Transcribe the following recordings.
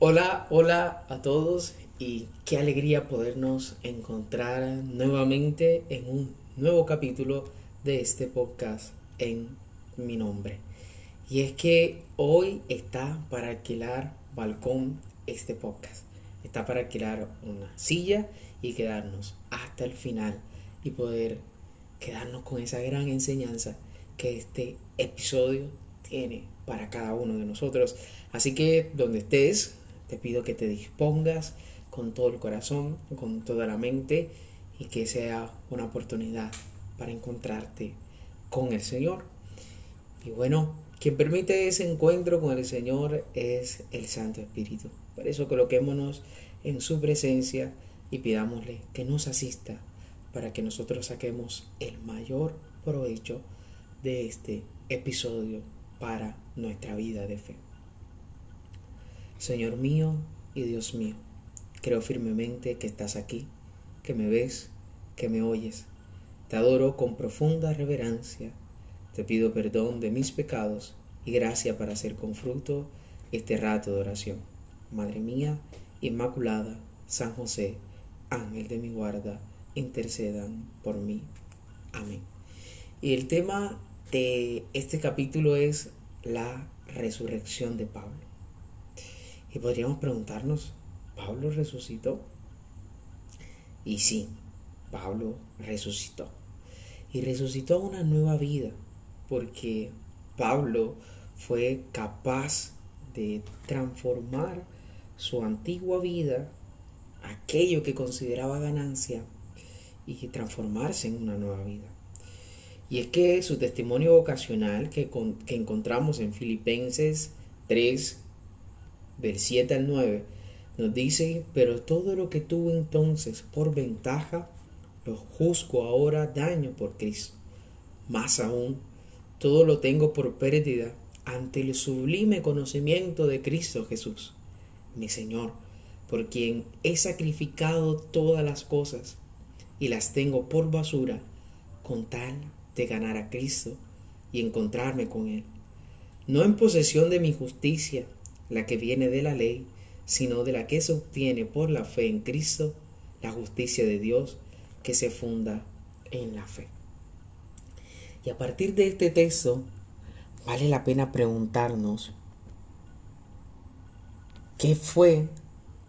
Hola, hola a todos y qué alegría podernos encontrar nuevamente en un nuevo capítulo de este podcast en mi nombre. Y es que hoy está para alquilar balcón este podcast. Está para alquilar una silla y quedarnos hasta el final y poder quedarnos con esa gran enseñanza que este episodio tiene para cada uno de nosotros. Así que donde estés, te pido que te dispongas con todo el corazón, con toda la mente y que sea una oportunidad para encontrarte con el Señor. Y bueno, quien permite ese encuentro con el Señor es el Santo Espíritu. Por eso coloquémonos en su presencia y pidámosle que nos asista para que nosotros saquemos el mayor provecho de este episodio para nuestra vida de fe. Señor mío y Dios mío, creo firmemente que estás aquí, que me ves, que me oyes. Te adoro con profunda reverencia. Te pido perdón de mis pecados y gracia para hacer con fruto este rato de oración. Madre mía, Inmaculada, San José, Ángel de mi guarda, intercedan por mí. Amén. Y el tema de este capítulo es la resurrección de Pablo. Y podríamos preguntarnos, ¿Pablo resucitó? Y sí, Pablo resucitó. Y resucitó a una nueva vida, porque Pablo fue capaz de transformar su antigua vida, aquello que consideraba ganancia, y transformarse en una nueva vida. Y es que su testimonio vocacional que, que encontramos en Filipenses 3, del 7 al 9, nos dice, pero todo lo que tuvo entonces por ventaja, lo juzgo ahora daño por Cristo. Más aún, todo lo tengo por pérdida ante el sublime conocimiento de Cristo Jesús, mi Señor, por quien he sacrificado todas las cosas y las tengo por basura con tal de ganar a Cristo y encontrarme con Él, no en posesión de mi justicia, la que viene de la ley, sino de la que se obtiene por la fe en Cristo, la justicia de Dios que se funda en la fe. Y a partir de este texto, vale la pena preguntarnos, ¿qué fue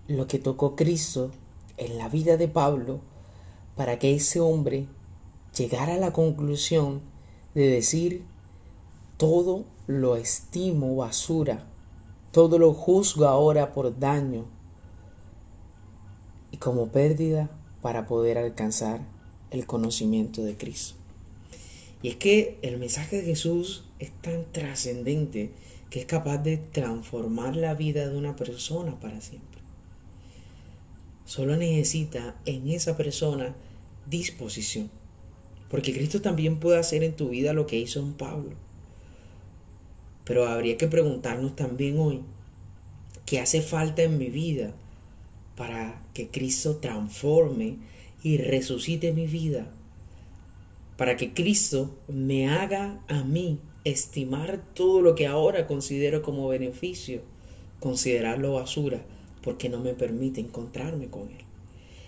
lo que tocó Cristo en la vida de Pablo para que ese hombre llegara a la conclusión de decir, todo lo estimo basura todo lo juzgo ahora por daño y como pérdida para poder alcanzar el conocimiento de Cristo. Y es que el mensaje de Jesús es tan trascendente que es capaz de transformar la vida de una persona para siempre. Solo necesita en esa persona disposición. Porque Cristo también puede hacer en tu vida lo que hizo en Pablo pero habría que preguntarnos también hoy, ¿qué hace falta en mi vida para que Cristo transforme y resucite mi vida? Para que Cristo me haga a mí estimar todo lo que ahora considero como beneficio, considerarlo basura, porque no me permite encontrarme con Él.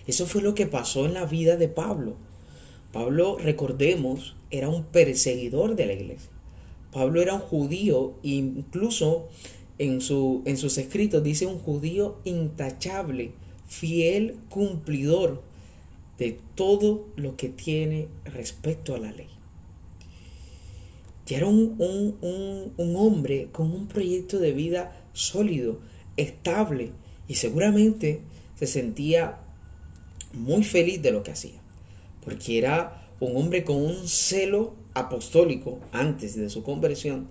Eso fue lo que pasó en la vida de Pablo. Pablo, recordemos, era un perseguidor de la iglesia. Pablo era un judío, incluso en, su, en sus escritos dice un judío intachable, fiel cumplidor de todo lo que tiene respecto a la ley. Ya era un, un, hombre con un proyecto de vida sólido, estable y seguramente se sentía muy feliz de lo que hacía, porque era un hombre con un celo apostólico antes de su conversión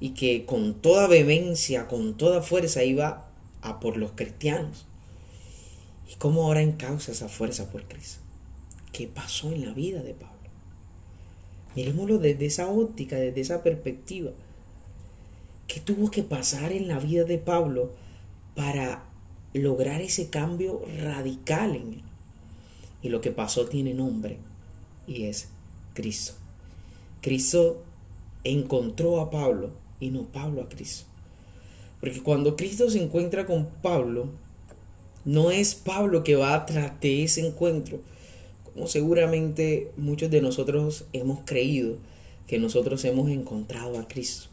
y que con toda vehemencia, con toda fuerza iba a por los cristianos. y cómo ahora encausa esa fuerza por Cristo. ¿Qué pasó en la vida de Pablo? Miremoslo desde esa óptica, desde esa perspectiva. ¿Qué tuvo que pasar en la vida de Pablo para lograr ese cambio radical en él? Y lo que pasó tiene nombre y es Cristo. Cristo encontró a Pablo y no Pablo a Cristo. Porque cuando Cristo se encuentra con Pablo, no es Pablo que va tras de ese encuentro, como seguramente muchos de nosotros hemos creído que nosotros hemos encontrado a Cristo.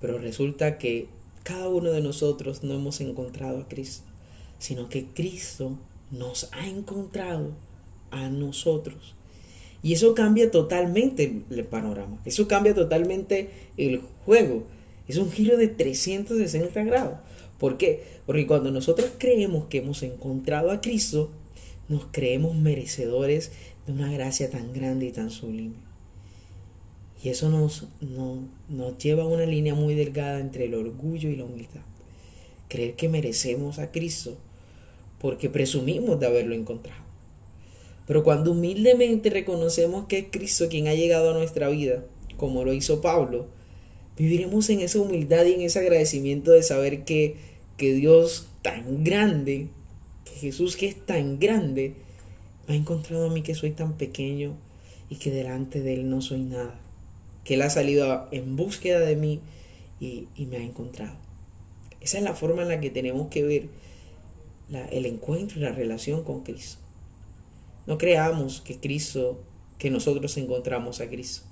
Pero resulta que cada uno de nosotros no hemos encontrado a Cristo, sino que Cristo nos ha encontrado a nosotros. Y eso cambia totalmente el panorama, eso cambia totalmente el juego. Es un giro de 360 grados. ¿Por qué? Porque cuando nosotros creemos que hemos encontrado a Cristo, nos creemos merecedores de una gracia tan grande y tan sublime. Y eso nos, nos lleva a una línea muy delgada entre el orgullo y la humildad. Creer que merecemos a Cristo porque presumimos de haberlo encontrado. Pero cuando humildemente reconocemos que es Cristo quien ha llegado a nuestra vida, como lo hizo Pablo, viviremos en esa humildad y en ese agradecimiento de saber que, que Dios tan grande Jesús que es tan grande, me ha encontrado a mí que soy tan pequeño y que delante de Él no soy nada. Que Él ha salido en búsqueda de mí y, me ha encontrado. Esa es la forma en la que tenemos que ver el encuentro y la relación con Cristo. No creamos que Cristo, que nosotros encontramos a Cristo.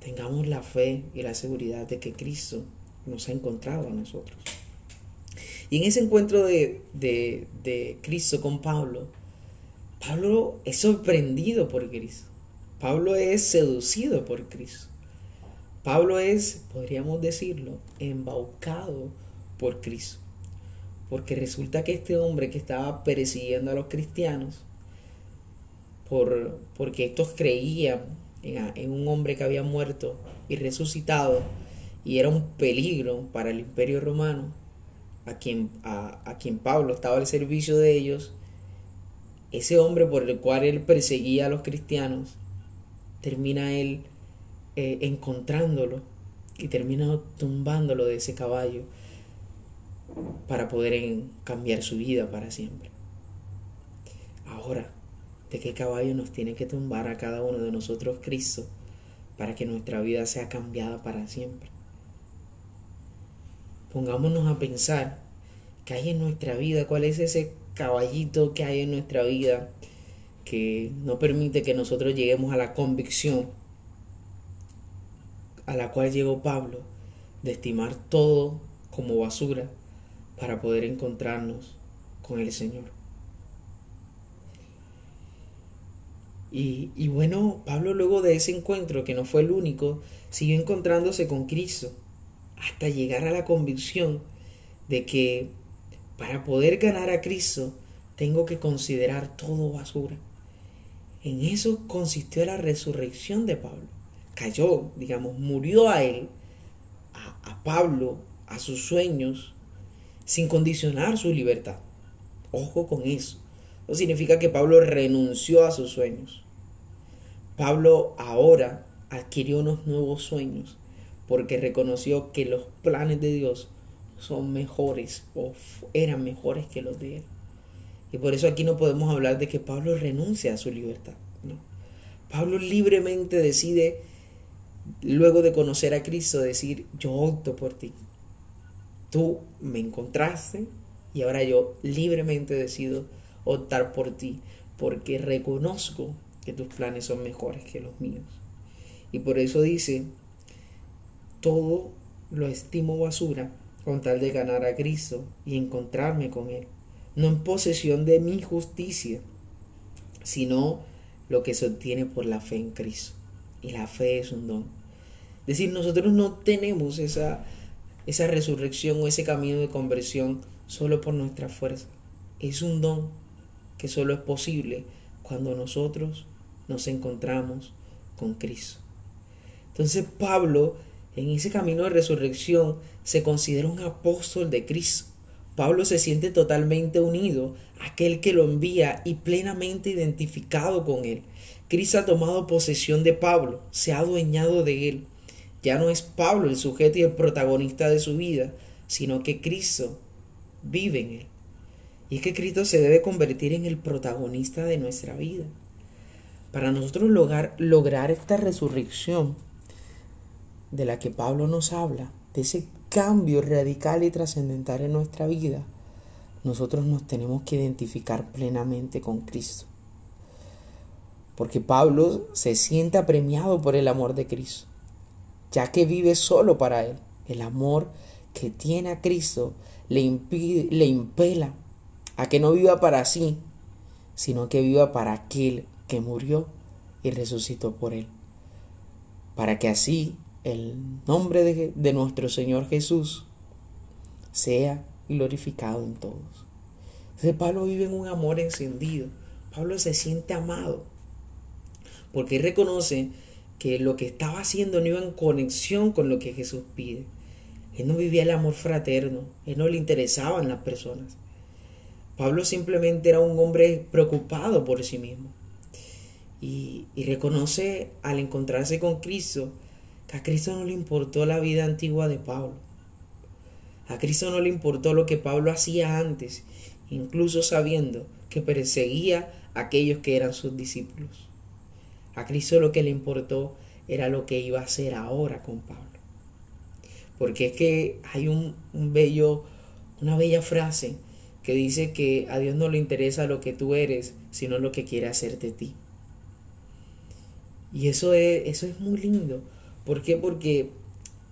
Tengamos la fe y la seguridad de que Cristo nos ha encontrado a nosotros. Y en ese encuentro de, de, Cristo con Pablo, Pablo es sorprendido por Cristo. Pablo es seducido por Cristo. Pablo es, podríamos decirlo, embaucado por Cristo. Porque resulta que este hombre que estaba persiguiendo a los cristianos, por, porque estos creían en, un hombre que había muerto y resucitado y era un peligro para el imperio romano, a quien, a, quien Pablo estaba al servicio de ellos, ese hombre por el cual él perseguía a los cristianos, termina él eh, encontrándolo y termina tumbándolo de ese caballo para poder cambiar su vida para siempre. Ahora, ¿de qué caballo nos tiene que tumbar a cada uno de nosotros Cristo para que nuestra vida sea cambiada para siempre? pongámonos a pensar qué hay en nuestra vida, cuál es ese caballito que hay en nuestra vida que no permite que nosotros lleguemos a la convicción a la cual llegó Pablo de estimar todo como basura para poder encontrarnos con el Señor. Y, bueno, Pablo luego de ese encuentro, que no fue el único, siguió encontrándose con Cristo hasta llegar a la convicción de que para poder ganar a Cristo tengo que considerar todo basura. En eso consistió la resurrección de Pablo. Cayó, digamos, murió a él, a, a Pablo, a sus sueños, sin condicionar su libertad. Ojo con eso. No significa que Pablo renunció a sus sueños. Pablo ahora adquirió unos nuevos sueños porque reconoció que los planes de Dios son mejores o eran mejores que los de él. Y por eso aquí no podemos hablar de que Pablo renuncia a su libertad. Pablo libremente decide, luego de conocer a Cristo, decir, yo opto por ti. Tú me encontraste y ahora yo libremente decido optar por ti porque reconozco que tus planes son mejores que los míos. Y por eso dice todo lo estimo basura con tal de ganar a Cristo y encontrarme con Él, no en posesión de mi justicia, sino lo que se obtiene por la fe en Cristo. Y la fe es un don. Es decir, nosotros no tenemos esa, esa resurrección o ese camino de conversión solo por nuestra fuerza. Es un don que solo es posible cuando nosotros nos encontramos con Cristo. Entonces Pablo en ese camino de resurrección se considera un apóstol de Cristo, Pablo se siente totalmente unido a aquel que lo envía y plenamente identificado con él. Cristo ha tomado posesión de Pablo, se ha adueñado de él. Ya no es Pablo el sujeto y el protagonista de su vida, sino que Cristo vive en él. Y es que Cristo se debe convertir en el protagonista de nuestra vida. Para nosotros lograr, lograr esta resurrección de la que Pablo nos habla, de ese cambio radical y trascendental en nuestra vida, nosotros nos tenemos que identificar plenamente con Cristo. Porque Pablo se siente apremiado por el amor de Cristo, ya que vive solo para Él. El amor que tiene a Cristo le, impide, le impela a que no viva para sí, sino que viva para aquel que murió y resucitó por Él. Para que así el nombre de, de nuestro Señor Jesús sea glorificado en todos. Entonces Pablo vive en un amor encendido. Pablo se siente amado. Porque reconoce que lo que estaba haciendo no iba en conexión con lo que Jesús pide. Él no vivía el amor fraterno. Él no le interesaban las personas. Pablo simplemente era un hombre preocupado por sí mismo. Y, reconoce al encontrarse con Cristo a Cristo no le importó la vida antigua de Pablo. A Cristo no le importó lo que Pablo hacía antes, incluso sabiendo que perseguía a aquellos que eran sus discípulos. A Cristo lo que le importó era lo que iba a hacer ahora con Pablo. Porque es que hay un, bello, una bella frase que dice que a Dios no le interesa lo que tú eres, sino lo que quiere hacer de ti. Y eso es, eso es muy lindo, ¿Por qué? Porque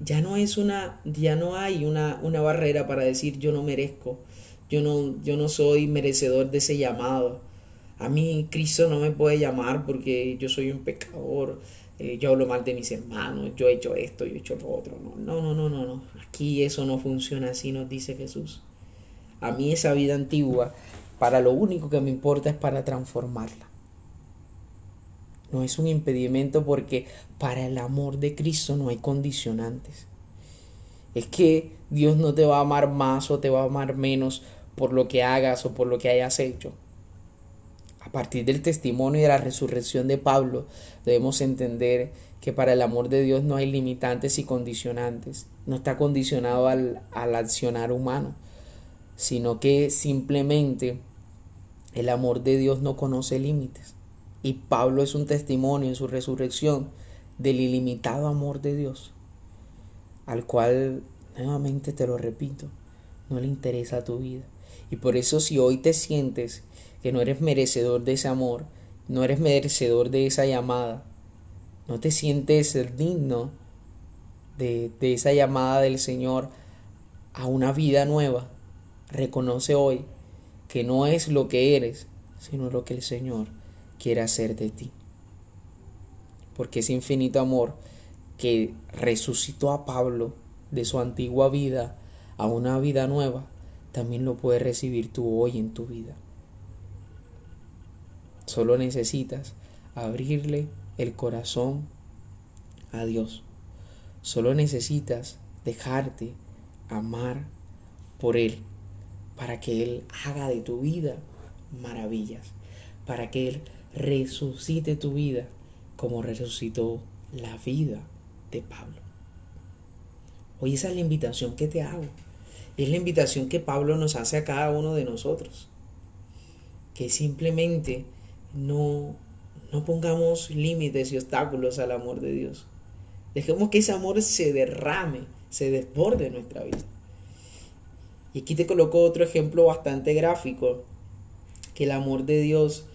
ya no es una, ya no hay una, una barrera para decir yo no merezco, yo no, yo no soy merecedor de ese llamado. A mí Cristo no me puede llamar porque yo soy un pecador, eh, yo hablo mal de mis hermanos, yo he hecho esto, yo he hecho lo otro. No, no, no, no, no. Aquí eso no funciona así, nos dice Jesús. A mí esa vida antigua, para lo único que me importa es para transformarla no es un impedimento porque para el amor de Cristo no hay condicionantes. Es que Dios no te va a amar más o te va a amar menos por lo que hagas o por lo que hayas hecho. A partir del testimonio y de la resurrección de Pablo, debemos entender que para el amor de Dios no hay limitantes y condicionantes. No está condicionado al, al accionar humano, sino que simplemente el amor de Dios no conoce límites. Y Pablo es un testimonio en su resurrección del ilimitado amor de Dios, al cual, nuevamente te lo repito, no le interesa tu vida. Y por eso si hoy te sientes que no eres merecedor de ese amor, no eres merecedor de esa llamada, no te sientes digno de, de esa llamada del Señor a una vida nueva, reconoce hoy que no es lo que eres, sino lo que el Señor quiere hacer de ti. Porque ese infinito amor que resucitó a Pablo de su antigua vida a una vida nueva, también lo puedes recibir tú hoy en tu vida. Solo necesitas abrirle el corazón a Dios. Solo necesitas dejarte amar por Él para que Él haga de tu vida maravillas, para que Él resucite tu vida como resucitó la vida de Pablo. Hoy esa es la invitación que te hago. Es la invitación que Pablo nos hace a cada uno de nosotros. Que simplemente no, no pongamos límites y obstáculos al amor de Dios. Dejemos que ese amor se derrame, se desborde en nuestra vida. Y aquí te coloco otro ejemplo bastante gráfico, que el amor de Dios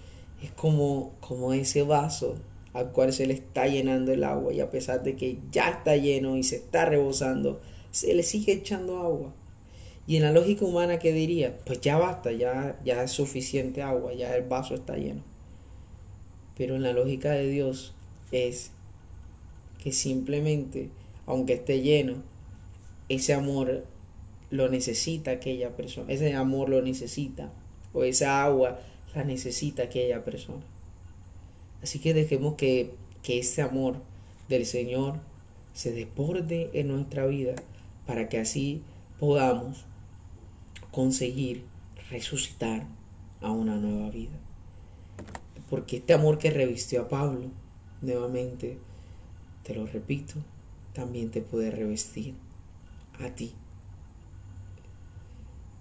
es como, como ese vaso al cual se le está llenando el agua y a pesar de que ya está lleno y se está rebosando, se le sigue echando agua. Y en la lógica humana, ¿qué diría? Pues ya basta, ya, ya es suficiente agua, ya el vaso está lleno. Pero en la lógica de Dios es que simplemente, aunque esté lleno, ese amor lo necesita aquella persona, ese amor lo necesita, o esa agua la necesita aquella persona. Así que dejemos que, que ese amor del Señor se desborde en nuestra vida para que así podamos conseguir resucitar a una nueva vida. Porque este amor que revistió a Pablo, nuevamente, te lo repito, también te puede revestir a ti.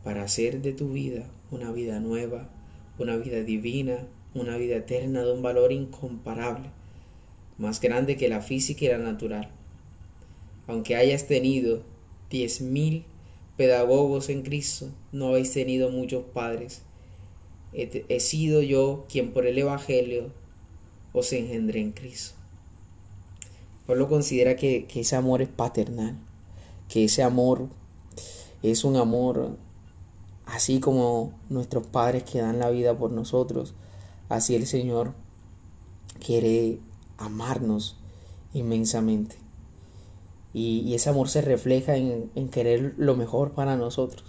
Para hacer de tu vida una vida nueva, una vida divina, una vida eterna de un valor incomparable, más grande que la física y la natural. Aunque hayas tenido diez mil pedagogos en Cristo, no habéis tenido muchos padres. He, sido yo quien por el Evangelio os engendré en Cristo. Pablo considera que, que ese amor es paternal, que ese amor es un amor así como nuestros padres que dan la vida por nosotros, así el Señor quiere amarnos inmensamente. Y, ese amor se refleja en, querer lo mejor para nosotros.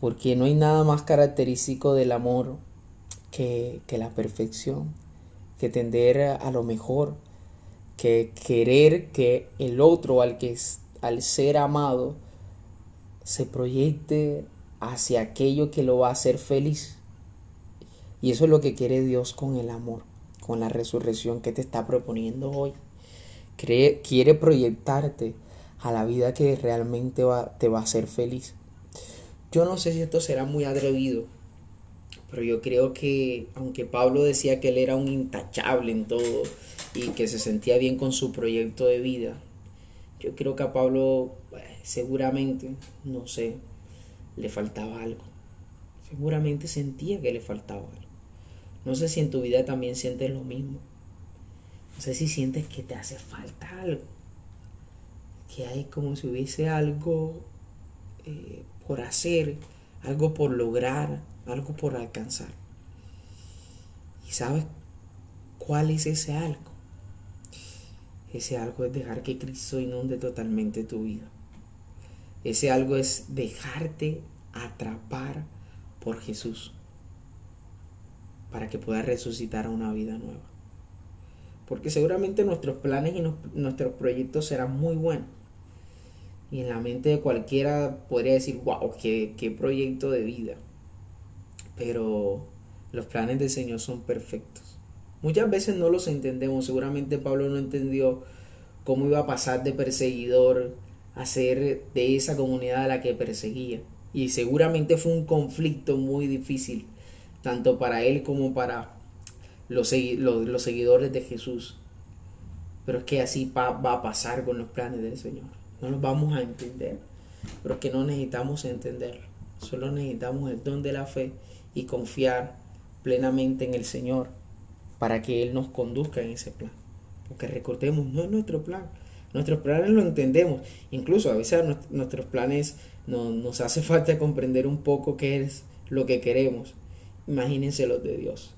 Porque no hay nada más característico del amor que, la perfección, que tender a lo mejor, que querer que el otro al que al ser amado se proyecte hacia aquello que lo va a hacer feliz. Y eso es lo que quiere Dios con el amor, con la resurrección que te está proponiendo hoy quiere proyectarte a la vida que realmente va, te va a hacer feliz. Yo no sé si esto será muy atrevido, pero yo creo que aunque Pablo decía que él era un intachable en todo y que se sentía bien con su proyecto de vida, yo creo que a Pablo eh, seguramente, no sé, le faltaba algo. Seguramente sentía que le faltaba algo. No sé si en tu vida también sientes lo mismo. No sé si sientes que te hace falta algo. Que hay como si hubiese algo eh, por hacer, algo por lograr, algo por alcanzar. ¿Y sabes cuál es ese algo? Ese algo es dejar que Cristo inunde totalmente tu vida. Ese algo es dejarte atrapar por Jesús para que puedas resucitar a una vida nueva porque seguramente nuestros planes y nuestros proyectos serán muy buenos. Y en la mente de cualquiera podría decir, wow, qué, qué proyecto de vida. Pero los planes del Señor son perfectos. Muchas veces no los entendemos. Seguramente Pablo no entendió cómo iba a pasar de perseguidor a ser de esa comunidad a la que perseguía. Y seguramente fue un conflicto muy difícil, tanto para él como para los, los, seguidores de Jesús. Pero es que así va, a pasar con los planes del Señor. No los vamos a entender. Pero es que no necesitamos entenderlo. Solo necesitamos el don de la fe y confiar plenamente en el Señor para que Él nos conduzca en ese plan. Porque recordemos, no es nuestro plan. Nuestros planes lo entendemos. Incluso a veces nuestros planes no, nos hace falta comprender un poco qué es lo que queremos. Imagínense los de Dios.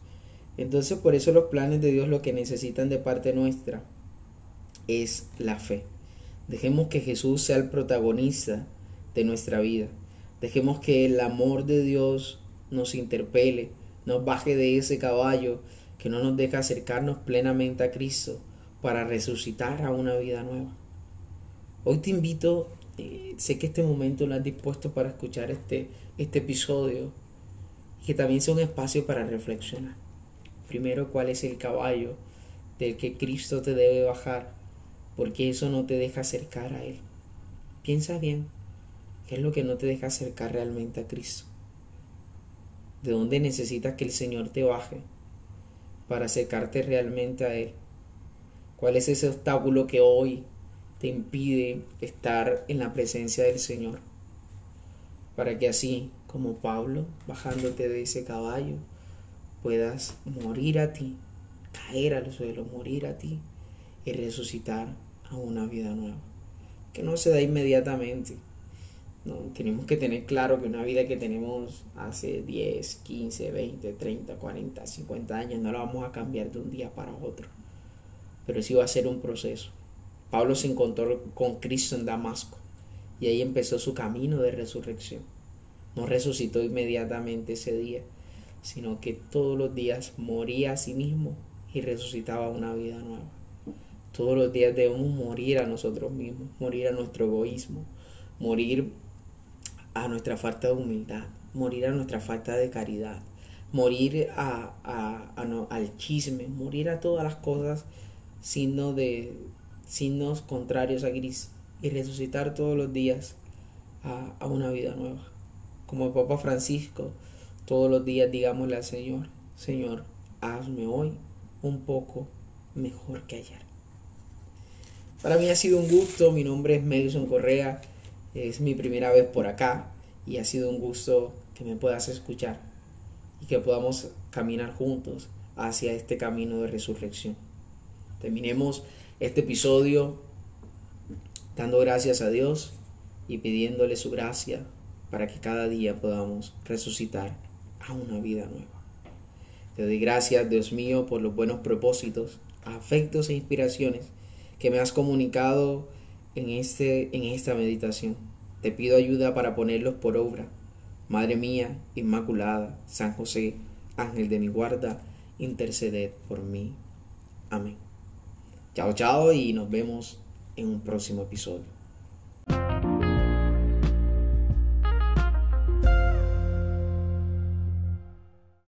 Entonces por eso los planes de Dios lo que necesitan de parte nuestra es la fe. Dejemos que Jesús sea el protagonista de nuestra vida. Dejemos que el amor de Dios nos interpele, nos baje de ese caballo que no nos deja acercarnos plenamente a Cristo para resucitar a una vida nueva. Hoy te invito, eh, sé que este momento lo has dispuesto para escuchar este, este episodio que también sea un espacio para reflexionar. Primero, cuál es el caballo del que Cristo te debe bajar, porque eso no te deja acercar a Él. Piensa bien, ¿qué es lo que no te deja acercar realmente a Cristo? ¿De dónde necesitas que el Señor te baje para acercarte realmente a Él? ¿Cuál es ese obstáculo que hoy te impide estar en la presencia del Señor? Para que así como Pablo, bajándote de ese caballo, puedas morir a ti, caer al suelo, morir a ti y resucitar a una vida nueva. Que no se da inmediatamente. No, tenemos que tener claro que una vida que tenemos hace 10, 15, 20, 30, 40, 50 años no la vamos a cambiar de un día para otro. Pero sí va a ser un proceso. Pablo se encontró con Cristo en Damasco y ahí empezó su camino de resurrección. No resucitó inmediatamente ese día, sino que todos los días moría a sí mismo y resucitaba una vida nueva. Todos los días debemos morir a nosotros mismos, morir a nuestro egoísmo, morir a nuestra falta de humildad, morir a nuestra falta de caridad, morir a, al chisme, morir a todas las cosas signos de signos contrarios a gris y resucitar todos los días a, a una vida nueva. Como el Papa Francisco, todos los días digámosle al Señor, Señor, hazme hoy un poco mejor que ayer. Para mí ha sido un gusto, mi nombre es Melson Correa, es mi primera vez por acá y ha sido un gusto que me puedas escuchar y que podamos caminar juntos hacia este camino de resurrección. Terminemos este episodio dando gracias a Dios y pidiéndole su gracia para que cada día podamos resucitar a una vida nueva. Te doy gracias, Dios mío, por los buenos propósitos, afectos e inspiraciones que me has comunicado en, este, en esta meditación. Te pido ayuda para ponerlos por obra. Madre mía, Inmaculada, San José, Ángel de mi guarda, interceded por mí. Amén. Chao, chao y nos vemos en un próximo episodio.